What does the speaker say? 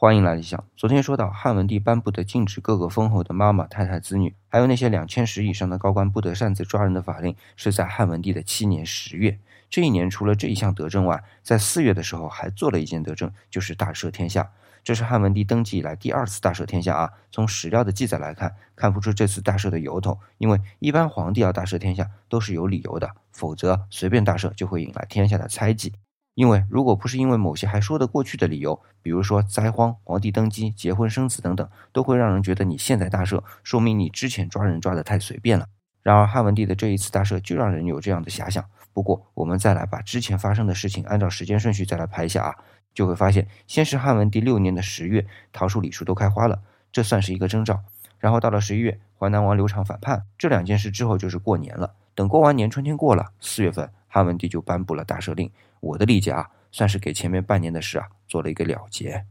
欢迎来理想。昨天说到汉文帝颁布的禁止各个封侯的妈妈、太太、子女，还有那些两千石以上的高官不得擅自抓人的法令，是在汉文帝的七年十月。这一年除了这一项德政外，在四月的时候还做了一件德政，就是大赦天下。这是汉文帝登基以来第二次大赦天下啊。从史料的记载来看，看不出这次大赦的由头，因为一般皇帝要大赦天下都是有理由的，否则随便大赦就会引来天下的猜忌。因为如果不是因为某些还说得过去的理由，比如说灾荒、皇帝登基、结婚生子等等，都会让人觉得你现在大赦，说明你之前抓人抓得太随便了。然而汉文帝的这一次大赦就让人有这样的遐想。不过我们再来把之前发生的事情按照时间顺序再来排一下啊，就会发现，先是汉文帝六年的十月，桃树、李树都开花了，这算是一个征兆。然后到了十一月，淮南王刘长反叛，这两件事之后就是过年了。等过完年，春天过了，四月份。汉文帝就颁布了大赦令，我的理解啊，算是给前面半年的事啊做了一个了结。